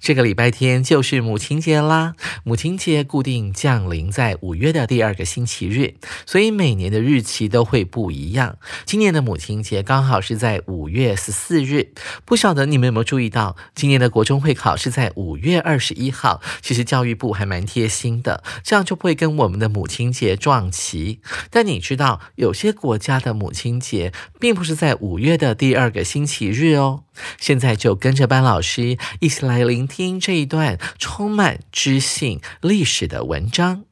这个礼拜天就是母亲节啦，母亲节固定降临在五月的第二个星期日，所以每年的日期都会不一样。今年的母亲节刚好是在五月十四日，不晓得你们有没有注意到，今年的国中会考是在五月二十一号。其实教育部还蛮贴心的，这样就不会跟我们的母亲节撞齐。但你知道，有些国家的母亲节并不是在五月的第二个星期日哦。现在就跟着班老师一起来聆听这一段充满知性历史的文章。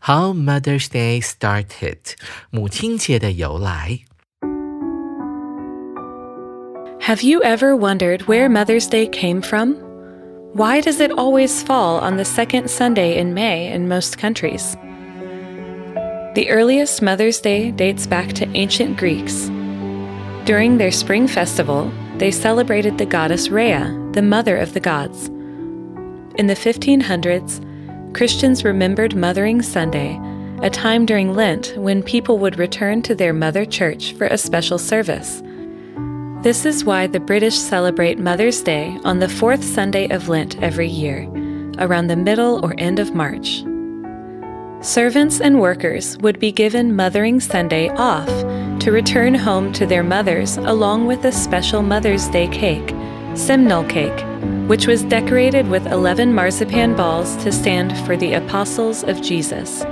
How Mother's Day started，母亲节的由来。Have you ever wondered where Mother's Day came from? Why does it always fall on the second Sunday in May in most countries? The earliest Mother's Day dates back to ancient Greeks. During their spring festival, they celebrated the goddess Rhea, the mother of the gods. In the 1500s, Christians remembered Mothering Sunday, a time during Lent when people would return to their mother church for a special service. This is why the British celebrate Mother's Day on the fourth Sunday of Lent every year, around the middle or end of March. Servants and workers would be given Mothering Sunday off to return home to their mothers along with a special Mother's Day cake, Simnel cake, which was decorated with 11 marzipan balls to stand for the apostles of Jesus,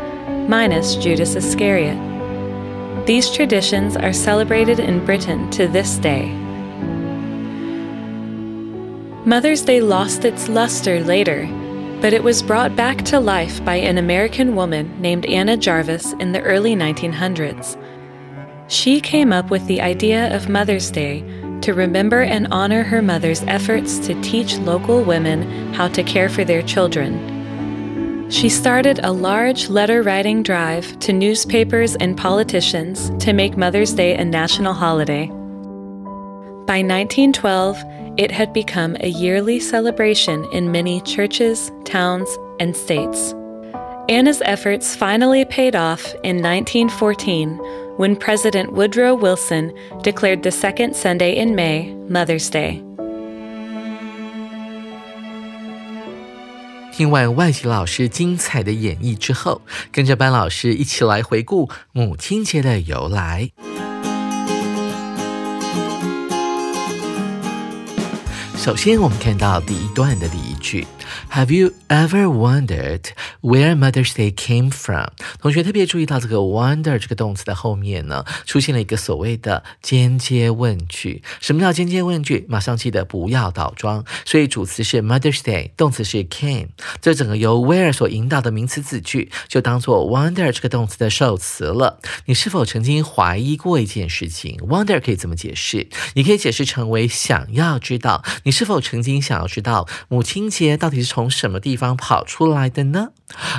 minus Judas Iscariot. These traditions are celebrated in Britain to this day. Mother's Day lost its luster later, but it was brought back to life by an American woman named Anna Jarvis in the early 1900s. She came up with the idea of Mother's Day to remember and honor her mother's efforts to teach local women how to care for their children. She started a large letter writing drive to newspapers and politicians to make Mother's Day a national holiday. By 1912, it had become a yearly celebration in many churches, towns, and states. Anna's efforts finally paid off in 1914 when President Woodrow Wilson declared the second Sunday in May Mother's Day. 听完外籍老师精彩的演绎之后，跟着班老师一起来回顾母亲节的由来。首先，我们看到第一段的第一句。Have you ever wondered where Mother's Day came from？同学特别注意到这个 wonder 这个动词的后面呢，出现了一个所谓的间接问句。什么叫间接问句？马上记得不要倒装。所以主词是 Mother's Day，动词是 came。这整个由 where 所引导的名词子句，就当做 wonder 这个动词的受词了。你是否曾经怀疑过一件事情？wonder 可以怎么解释，你可以解释成为想要知道。你是否曾经想要知道母亲节到底？从什么地方跑出来的呢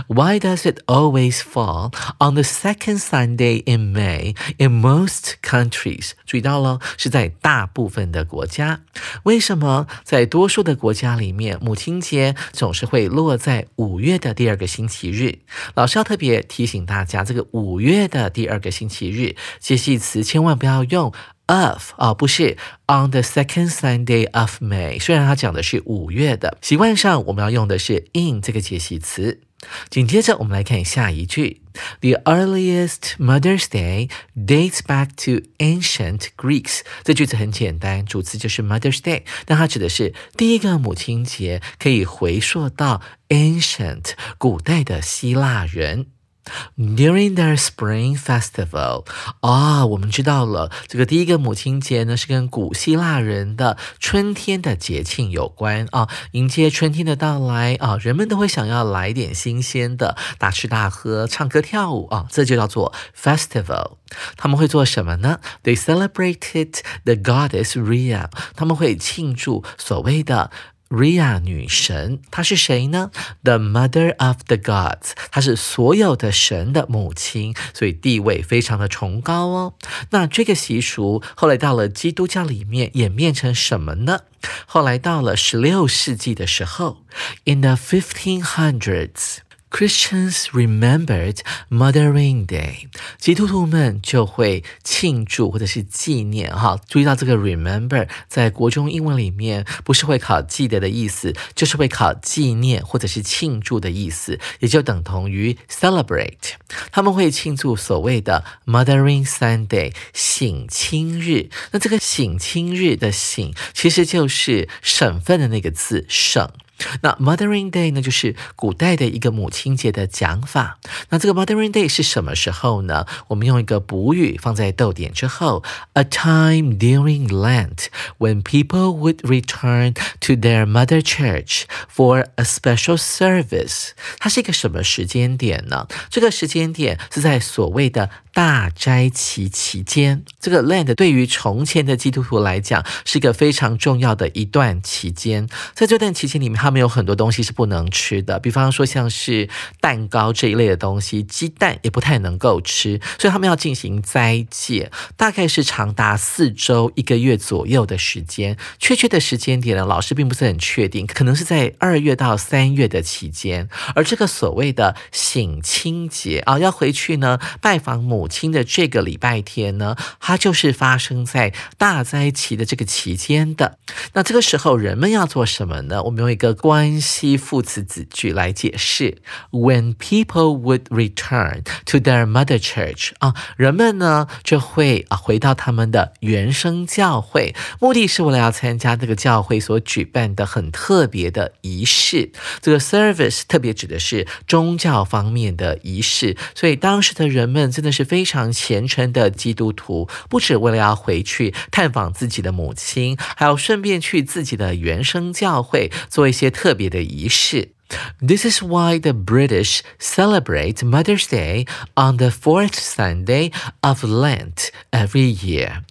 ？Why does it always fall on the second Sunday in May in most countries？注意到了，是在大部分的国家。为什么在多数的国家里面，母亲节总是会落在五月的第二个星期日？老师要特别提醒大家，这个五月的第二个星期日，介系词千万不要用。Of 啊，不是 on the second Sunday of May。虽然它讲的是五月的，习惯上我们要用的是 in 这个介系词。紧接着我们来看下一句 The earliest Mother's Day dates back to ancient Greeks。这句子很简单，主词就是 Mother's Day，但它指的是第一个母亲节，可以回溯到 ancient 古代的希腊人。During their spring festival，啊，我们知道了，这个第一个母亲节呢是跟古希腊人的春天的节庆有关啊，迎接春天的到来啊，人们都会想要来点新鲜的，大吃大喝，唱歌跳舞啊，这就叫做 festival。他们会做什么呢？They celebrated the goddess Rhea，他们会庆祝所谓的。Rhea 女神，她是谁呢？The mother of the gods，她是所有的神的母亲，所以地位非常的崇高哦。那这个习俗后来到了基督教里面演变成什么呢？后来到了十六世纪的时候，in the fifteen hundreds。Christians remembered Mothering Day，基督徒们就会庆祝或者是纪念哈。注意到这个 remember 在国中英文里面不是会考记得的意思，就是会考纪念或者是庆祝的意思，也就等同于 celebrate。他们会庆祝所谓的 Mothering Sunday，省亲日。那这个省亲日的省其实就是省份的那个字省。那 Mothering Day 呢，就是古代的一个母亲节的讲法。那这个 Mothering Day 是什么时候呢？我们用一个补语放在逗点之后，a time during Lent when people would return to their mother church for a special service。它是一个什么时间点呢？这个时间点是在所谓的大斋期期间。这个 Lent 对于从前的基督徒来讲，是一个非常重要的一段期间。在这段期间里面，他们有很多东西是不能吃的，比方说像是蛋糕这一类的东西，鸡蛋也不太能够吃，所以他们要进行斋戒，大概是长达四周一个月左右的时间。确切的时间点呢，老师并不是很确定，可能是在二月到三月的期间。而这个所谓的省亲节啊，要回去呢拜访母亲的这个礼拜天呢，它就是发生在大灾期的这个期间的。那这个时候人们要做什么呢？我们用一个。关系副词子句来解释，When people would return to their mother church 啊，人们呢就会啊回到他们的原生教会，目的是为了要参加这个教会所举办的很特别的仪式。这个 service 特别指的是宗教方面的仪式，所以当时的人们真的是非非常虔诚的基督徒，不止为了要回去探访自己的母亲，还要顺便去自己的原生教会做一些。特别的仪式。This is why the British celebrate Mother's Day on the fourth Sunday of Lent every year.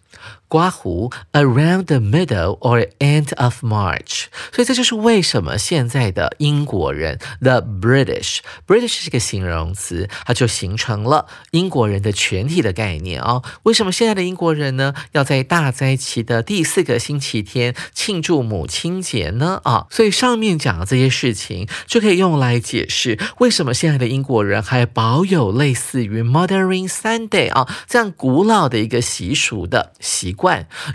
刮胡 around the middle or end of March，所以这就是为什么现在的英国人 the British，British 是个形容词，它就形成了英国人的全体的概念啊。为什么现在的英国人呢要在大灾期的第四个星期天庆祝母亲节呢？啊，所以上面讲的这些事情就可以用来解释为什么现在的英国人还保有类似于 Mothering Sunday 啊这样古老的一个习俗的习。惯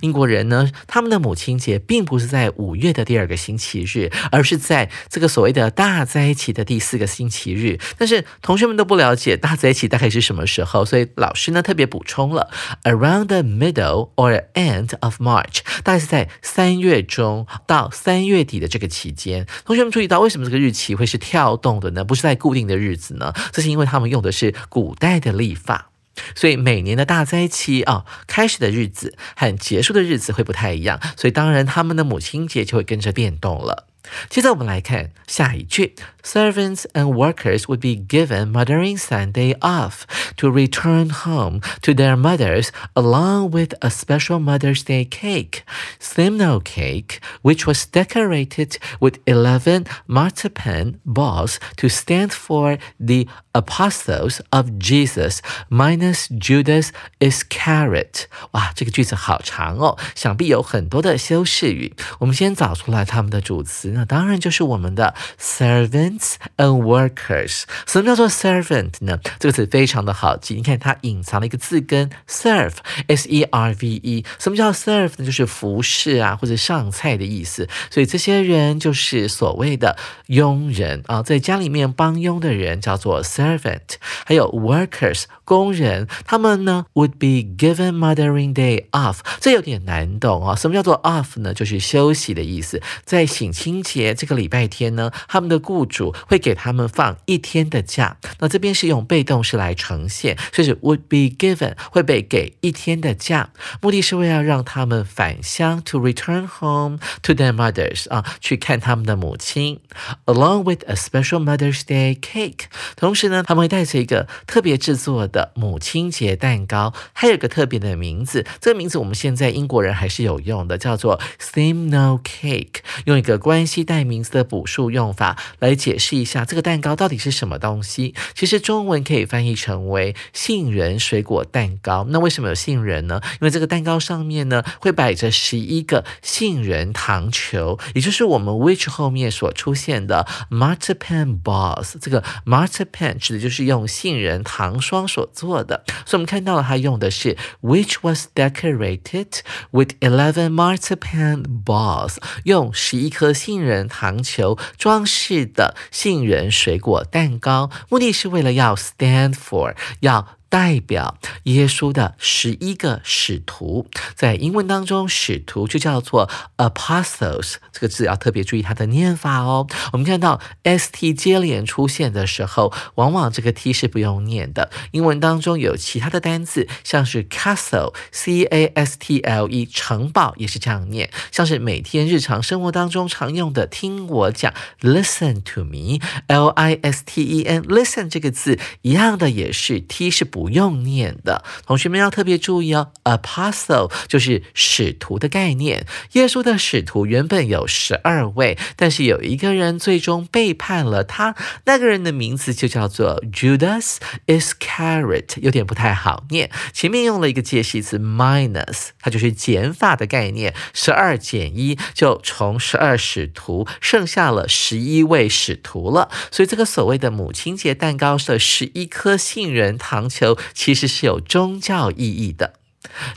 英国人呢，他们的母亲节并不是在五月的第二个星期日，而是在这个所谓的大灾期的第四个星期日。但是同学们都不了解大灾期大概是什么时候，所以老师呢特别补充了 around the middle or end of March，大概是在三月中到三月底的这个期间。同学们注意到为什么这个日期会是跳动的呢？不是在固定的日子呢？这是因为他们用的是古代的历法。所以每年的大灾期啊，开始的日子和结束的日子会不太一样，所以当然他们的母亲节就会跟着变动了。接着我们来看下一句：Servants and workers would be given Mothering Sunday off to return home to their mothers, along with a special Mother's Day cake, Simnel cake, which was decorated with eleven marzipan balls to stand for the apostles of Jesus, minus Judas Iscariot。哇，这个句子好长哦，想必有很多的修饰语。我们先找出来它们的主词。 呢，当然就是我们的 servants and workers。什么叫做 servant 呢？这个词非常的好记，你看它隐藏了一个字根 serve，s e r v e。什么叫 serve 呢？就是服侍啊，或者上菜的意思。所以这些人就是所谓的佣人啊，在家里面帮佣的人叫做 servant。还有 workers 工人，他们呢 would be given Mothering Day off。这有点难懂啊，什么叫做 off 呢？就是休息的意思。在省亲节这个礼拜天呢，他们的雇主会给他们放一天的假。那这边是用被动式来呈现，所以是 would be given 会被给一天的假，目的是为了让他们返乡 to return home to their mothers 啊，去看他们的母亲，along with a special Mother's Day cake。同时呢，他们会带着一个特别制作的母亲节蛋糕，还有个特别的名字，这个名字我们现在英国人还是有用的，叫做 s i m n o Cake。用一个关系代名词的补数用法来解释一下这个蛋糕到底是什么东西。其实中文可以翻译成为杏仁水果蛋糕。那为什么有杏仁呢？因为这个蛋糕上面呢会摆着十一个杏仁糖球，也就是我们 which 后面所出现的 marzipan balls。这个 marzipan 指的就是用杏仁糖霜所做的。所以我们看到了它用的是 which was decorated with eleven marzipan balls，用十一颗杏杏仁糖球装饰的杏仁水果蛋糕，目的是为了要 stand for 要。代表耶稣的十一个使徒，在英文当中，使徒就叫做 apostles，这个字要特别注意它的念法哦。我们看到 s t 接连出现的时候，往往这个 t 是不用念的。英文当中有其他的单字，像是 castle，c a s t l e，城堡也是这样念。像是每天日常生活当中常用的，听我讲，listen to me，l i s t e n，listen 这个字一样的也是 t 是不。不用念的，同学们要特别注意哦。Apostle 就是使徒的概念。耶稣的使徒原本有十二位，但是有一个人最终背叛了他，那个人的名字就叫做 Judas Iscariot，有点不太好念。前面用了一个介系词 minus，它就是减法的概念。十二减一，就从十二使徒剩下了十一位使徒了。所以这个所谓的母亲节蛋糕是十一颗杏仁糖球。其实是有宗教意义的。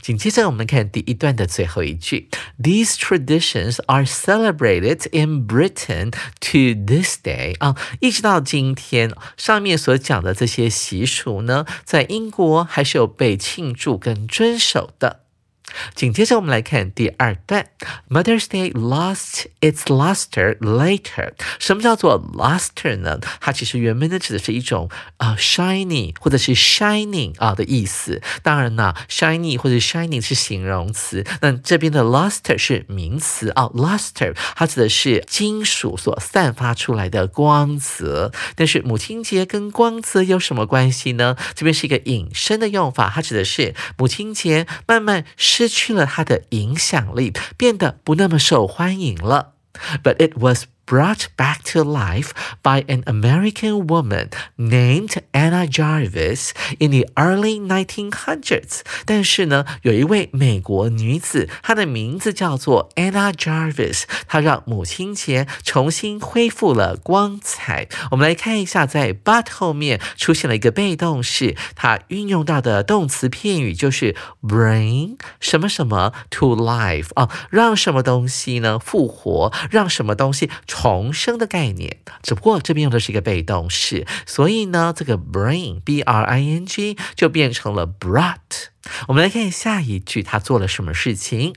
紧接着，我们看第一段的最后一句：These traditions are celebrated in Britain to this day。啊，一直到今天，上面所讲的这些习俗呢，在英国还是有被庆祝跟遵守的。紧接着，我们来看第二段。Mother's Day lost its luster later。什么叫做 luster 呢？它其实原本呢指的是一种啊 shiny 或者是 shining 啊的意思。当然呢，shiny 或者 shining 是形容词，那这边的 luster 是名词啊。luster 它指的是金属所散发出来的光泽。但是母亲节跟光泽有什么关系呢？这边是一个引申的用法，它指的是母亲节慢慢。失去了它的影响力，变得不那么受欢迎了。But it was brought back to life by an American woman named Anna Jarvis in the early 1900s。但是呢，有一位美国女子，她的名字叫做 Anna Jarvis，她让母亲节重新恢复了光彩。我们来看一下，在 but 后面出现了一个被动式，它运用到的动词片语就是 bring 什么什么 to life 啊，让什么东西呢复活，让什么东西。 重生的概念，只不过这边用的是一个被动式，所以呢，这个 bring b r i n g 就变成了 brought。我们来看下一句，他做了什么事情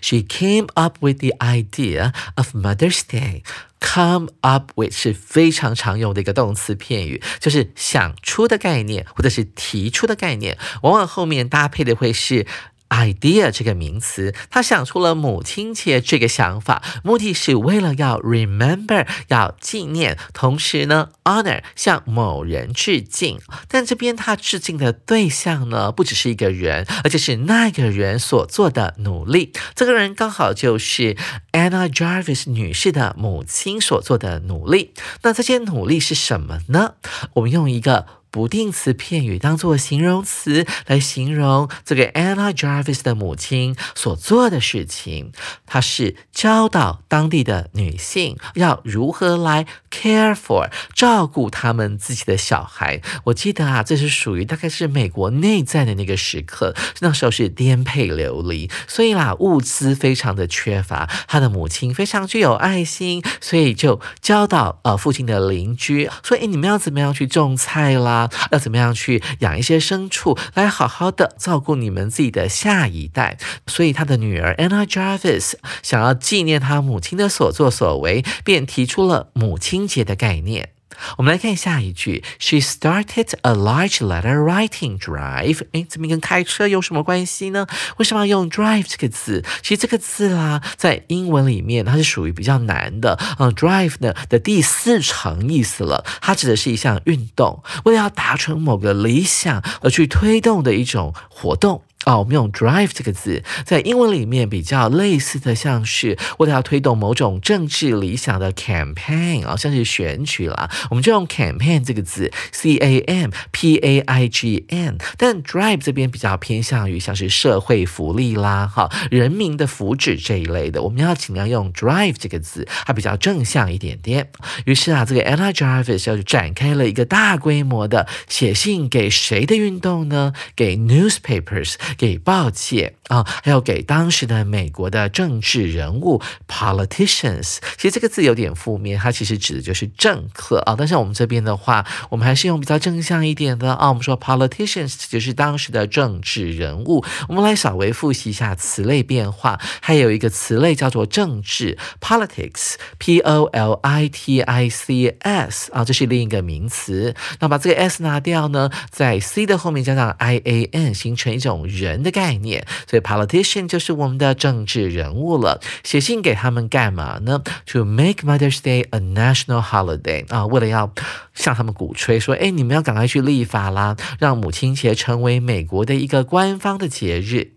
？She came up with the idea of Mother's Day. Come up with 是非常常用的一个动词片语，就是想出的概念，或者是提出的概念，往往后面搭配的会是。Idea 这个名词，他想出了母亲节这个想法，目的是为了要 remember 要纪念，同时呢 honor 向某人致敬。但这边他致敬的对象呢，不只是一个人，而且是那个人所做的努力。这个人刚好就是 Anna Jarvis 女士的母亲所做的努力。那这些努力是什么呢？我们用一个不定词片语当做形容词来形容这个 Anna Jarvis 的母亲所做的事情。她是教导当地的女性要如何来 care for 照顾他们自己的小孩。我记得啊，这是属于大概是美国内在的那个时刻，那时候是颠沛流离，所以啦，物资非常的缺乏。她的母亲非常具有爱心，所以就教导呃附近的邻居说：“哎，你们要怎么样去种菜啦？要怎么样去养一些牲畜，来好好的照顾你们自己的下一代。”所以他的女儿 Anna Jarvis 想要纪念他母亲的所作所为，便提出了母亲节的概念。我们来看下一句，She started a large letter writing drive。哎，怎么跟开车有什么关系呢？为什么要用 drive 这个字？其实这个字啦，在英文里面它是属于比较难的。嗯，drive 呢的第四层意思了，它指的是一项运动，为了要达成某个理想而去推动的一种活动。啊，我们用 drive 这个字，在英文里面比较类似的，像是为了要推动某种政治理想的 campaign 啊，像是选举啦，我们就用 campaign 这个字，c a m p a i g n。但 drive 这边比较偏向于像是社会福利啦，哈，人民的福祉这一类的，我们要尽量用 drive 这个字，它比较正向一点点。于是啊，这个 Anna Jarvis 就展开了一个大规模的写信给谁的运动呢？给 newspapers。给报界啊，还有给当时的美国的政治人物 politicians。其实这个字有点负面，它其实指的就是政客啊。但是我们这边的话，我们还是用比较正向一点的啊。我们说 politicians 就是当时的政治人物。我们来稍微复习一下词类变化，还有一个词类叫做政治 politics，p o l i t i c s 啊，这是另一个名词。那把这个 s 拿掉呢，在 c 的后面加上 i a n，形成一种人。人的概念，所以 politician 就是我们的政治人物了。写信给他们干嘛呢？To make Mother's Day a national holiday 啊，为了要向他们鼓吹说，哎，你们要赶快去立法啦，让母亲节成为美国的一个官方的节日。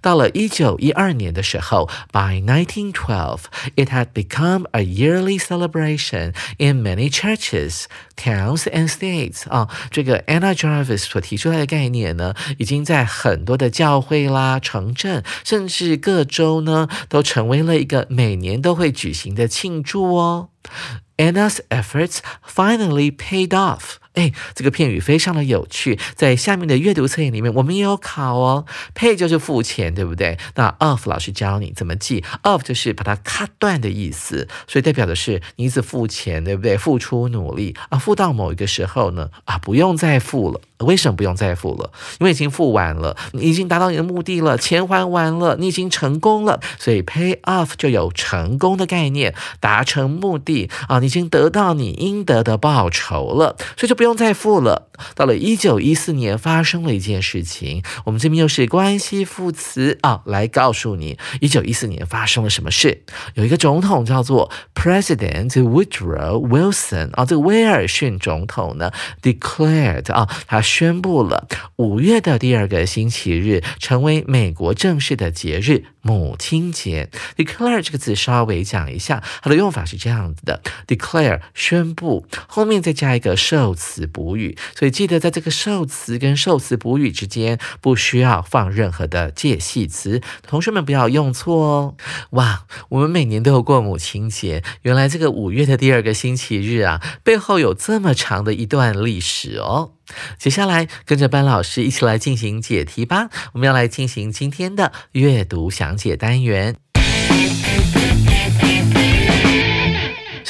到了一九一二年的时候，by nineteen twelve, it had become a yearly celebration in many churches, towns and states. 啊，这个 Anna Jarvis 所提出来的概念呢，已经在很多的教会啦、城镇，甚至各州呢，都成为了一个每年都会举行的庆祝哦。Anna's efforts finally paid off. 哎，这个片语非常的有趣，在下面的阅读测验里面，我们也有考哦。Pay 就是付钱，对不对？那 off 老师教你怎么记，off 就是把它 cut 断的意思，所以代表的是你一直付钱，对不对？付出努力啊，付到某一个时候呢，啊，不用再付了。为什么不用再付了？因为已经付完了，你已经达到你的目的了，钱还完了，你已经成功了，所以 pay off 就有成功的概念，达成目的啊，你已经得到你应得的报酬了，所以就不不用再付了。到了一九一四年，发生了一件事情，我们这边又是关系副词啊，来告诉你一九一四年发生了什么事。有一个总统叫做 President Woodrow Wilson 啊，这个威尔逊总统呢 declared 啊，他。宣布了五月的第二个星期日成为美国正式的节日——母亲节。declare 这个字稍微讲一下，它的用法是这样子的：declare 宣布，后面再加一个受词词补语。所以记得在这个受词跟受词补语之间不需要放任何的介系词，同学们不要用错哦。哇，我们每年都有过母亲节，原来这个五月的第二个星期日啊，背后有这么长的一段历史哦。接下来，跟着班老师一起来进行解题吧。我们要来进行今天的阅读详解单元。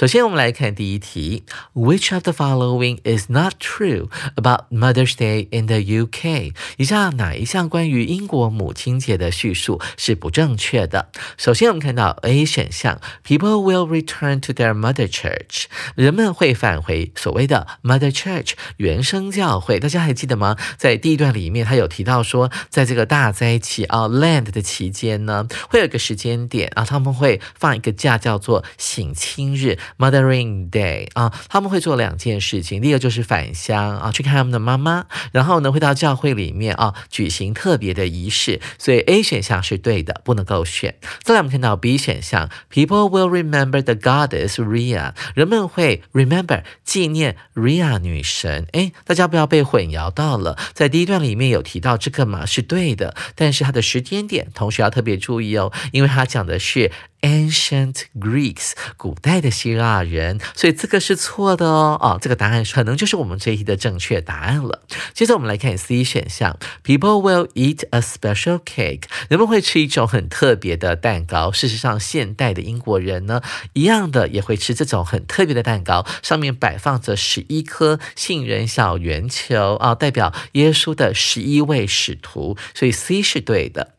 首先，我们来看第一题：Which of the following is not true about Mother's Day in the UK？以下哪一项关于英国母亲节的叙述是不正确的？首先，我们看到 A 选项：People will return to their mother church。人们会返回所谓的 mother church 原生教会。大家还记得吗？在第一段里面，他有提到说，在这个大灾期啊 land 的期间呢，会有一个时间点啊，他们会放一个假，叫做省亲日。Mothering Day 啊，他们会做两件事情，第一个就是返乡啊，去看他们的妈妈，然后呢会到教会里面啊举行特别的仪式，所以 A 选项是对的，不能够选。再来我们看到 B 选项，People will remember the goddess Rhea，人们会 remember 纪念 Rhea 女神。哎，大家不要被混淆到了，在第一段里面有提到这个嘛是对的，但是它的时间点，同学要特别注意哦，因为它讲的是。Ancient Greeks，古代的希腊人，所以这个是错的哦。啊，这个答案可能就是我们这一题的正确答案了。接着我们来看 C 选项，People will eat a special cake，人们会吃一种很特别的蛋糕。事实上，现代的英国人呢，一样的也会吃这种很特别的蛋糕，上面摆放着十一颗杏仁小圆球啊，代表耶稣的十一位使徒。所以 C 是对的。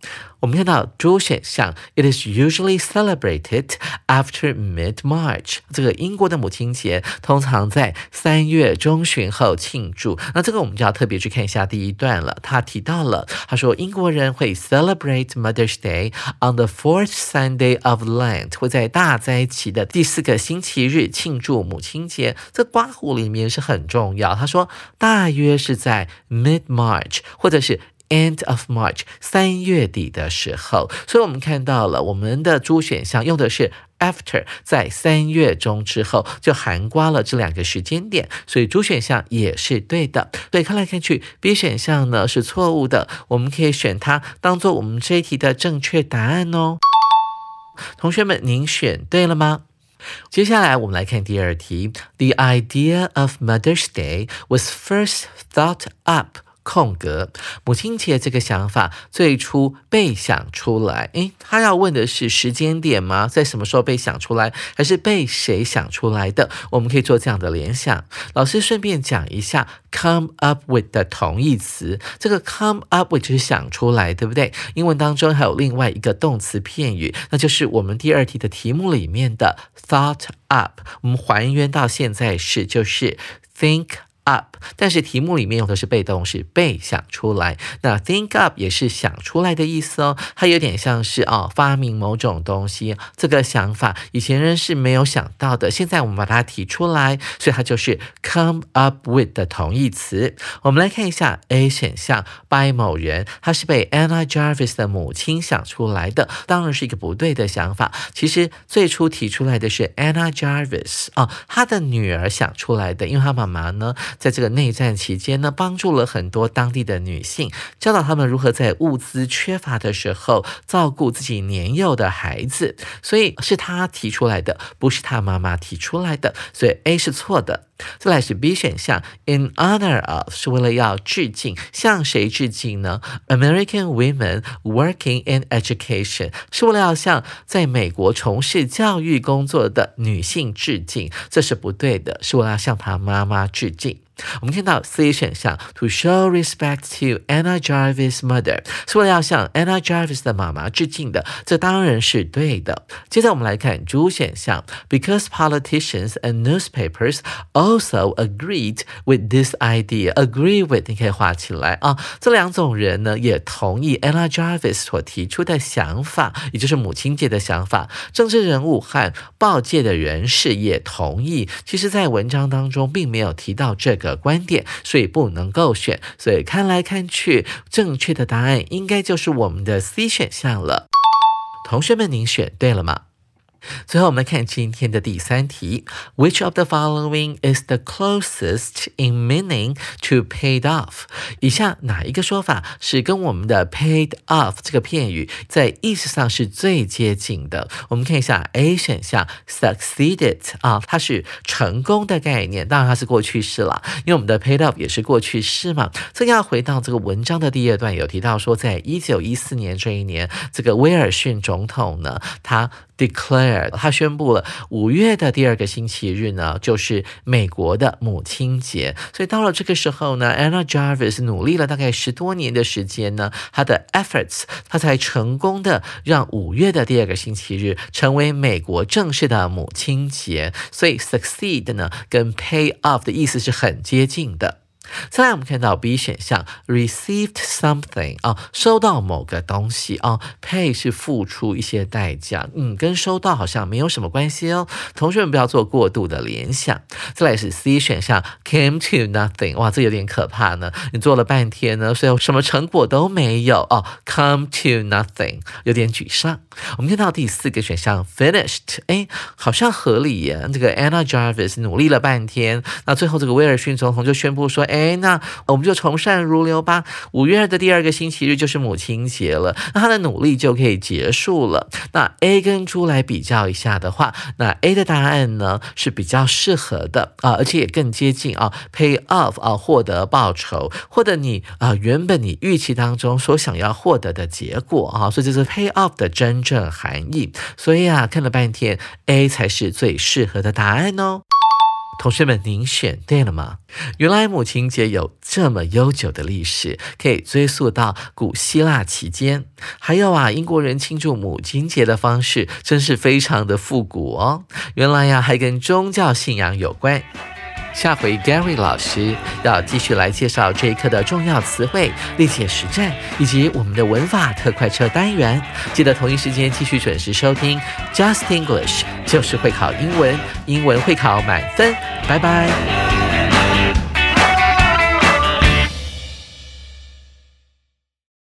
我们看到主选项，It is usually celebrated after mid March。这个英国的母亲节通常在三月中旬后庆祝。那这个我们就要特别去看一下第一段了。他提到了，他说英国人会 celebrate Mother's Day on the fourth Sunday of Lent，会在大灾期的第四个星期日庆祝母亲节。这刮胡里面是很重要。他说大约是在 mid March，或者是。End of March，三月底的时候，所以我们看到了我们的主选项用的是 after，在三月中之后就含刮了这两个时间点，所以主选项也是对的。对看来看去，B 选项呢是错误的，我们可以选它当做我们这一题的正确答案哦。同学们，您选对了吗？接下来我们来看第二题，The idea of Mother's Day was first thought up. 空格，母亲节这个想法最初被想出来，诶，他要问的是时间点吗？在什么时候被想出来，还是被谁想出来的？我们可以做这样的联想。老师顺便讲一下，come up with 的同义词，这个 come up with 就是想出来，对不对？英文当中还有另外一个动词片语，那就是我们第二题的题目里面的 thought up。我们还原到现在是，就是 think。up，但是题目里面用的是被动式，被想出来。那 think up 也是想出来的意思哦，它有点像是哦发明某种东西，这个想法以前人是没有想到的，现在我们把它提出来，所以它就是 come up with 的同义词。我们来看一下 A 选项，by 某人，他是被 Anna Jarvis 的母亲想出来的，当然是一个不对的想法。其实最初提出来的是 Anna Jarvis 啊，他的女儿想出来的，因为他妈妈呢。在这个内战期间呢，帮助了很多当地的女性，教导他们如何在物资缺乏的时候照顾自己年幼的孩子。所以是他提出来的，不是他妈妈提出来的。所以 A 是错的。再来是 B 选项，in honor of 是为了要致敬，向谁致敬呢？American women working in education 是为了要向在美国从事教育工作的女性致敬，这是不对的，是为了要向她妈妈致敬。我们看到 C 选项，to show respect to Anna Jarvis' mother，是为了要向 Anna Jarvis 的妈妈致敬的，这当然是对的。接着我们来看 D 选项，because politicians and newspapers also agreed with this idea。agree with 你可以画起来啊，这两种人呢也同意 Anna Jarvis 所提出的想法，也就是母亲节的想法。政治人物和报界的人士也同意。其实，在文章当中并没有提到这个。的观点，所以不能够选。所以看来看去，正确的答案应该就是我们的 C 选项了。同学们，您选对了吗？最后，我们来看今天的第三题：Which of the following is the closest in meaning to paid off？以下哪一个说法是跟我们的 paid off 这个片语在意思上是最接近的？我们看一下 A 选项，succeeded 啊，它是成功的概念，当然它是过去式了，因为我们的 paid off 也是过去式嘛。这要回到这个文章的第二段，有提到说，在一九一四年这一年，这个威尔逊总统呢，他 declare 他宣布了五月的第二个星期日呢，就是美国的母亲节。所以到了这个时候呢，Anna Jarvis 努力了大概十多年的时间呢，她的 efforts，她才成功的让五月的第二个星期日成为美国正式的母亲节。所以 succeed 呢，跟 pay off 的意思是很接近的。再来，我们看到 B 选项，received something 啊，收到某个东西啊，pay 是付出一些代价，嗯，跟收到好像没有什么关系哦。同学们不要做过度的联想。再来是 C 选项，came to nothing，哇，这有点可怕呢。你做了半天呢，所以什么成果都没有哦，come to nothing，有点沮丧。我们看到第四个选项，finished，哎，好像合理耶。这个 Anna Jarvis 努力了半天，那最后这个威尔逊总统就宣布说，哎，那我们就从善如流吧。五月的第二个星期日就是母亲节了，那他的努力就可以结束了。那 A 跟猪来比较一下的话，那 A 的答案呢是比较适合的啊，而且也更接近啊，pay off 啊，获得报酬，获得你啊原本你预期当中所想要获得的结果啊，所以这是 pay off 的真正含义。所以啊，看了半天，A 才是最适合的答案哦。同学们，您选对了吗？原来母亲节有这么悠久的历史，可以追溯到古希腊期间。还有啊，英国人庆祝母亲节的方式真是非常的复古哦。原来呀，还跟宗教信仰有关。下回 Gary 老师要继续来介绍这一课的重要词汇、历届实战以及我们的文法特快车单元。记得同一时间继续准时收听 Just English，就是会考英文，英文会考满分。拜拜。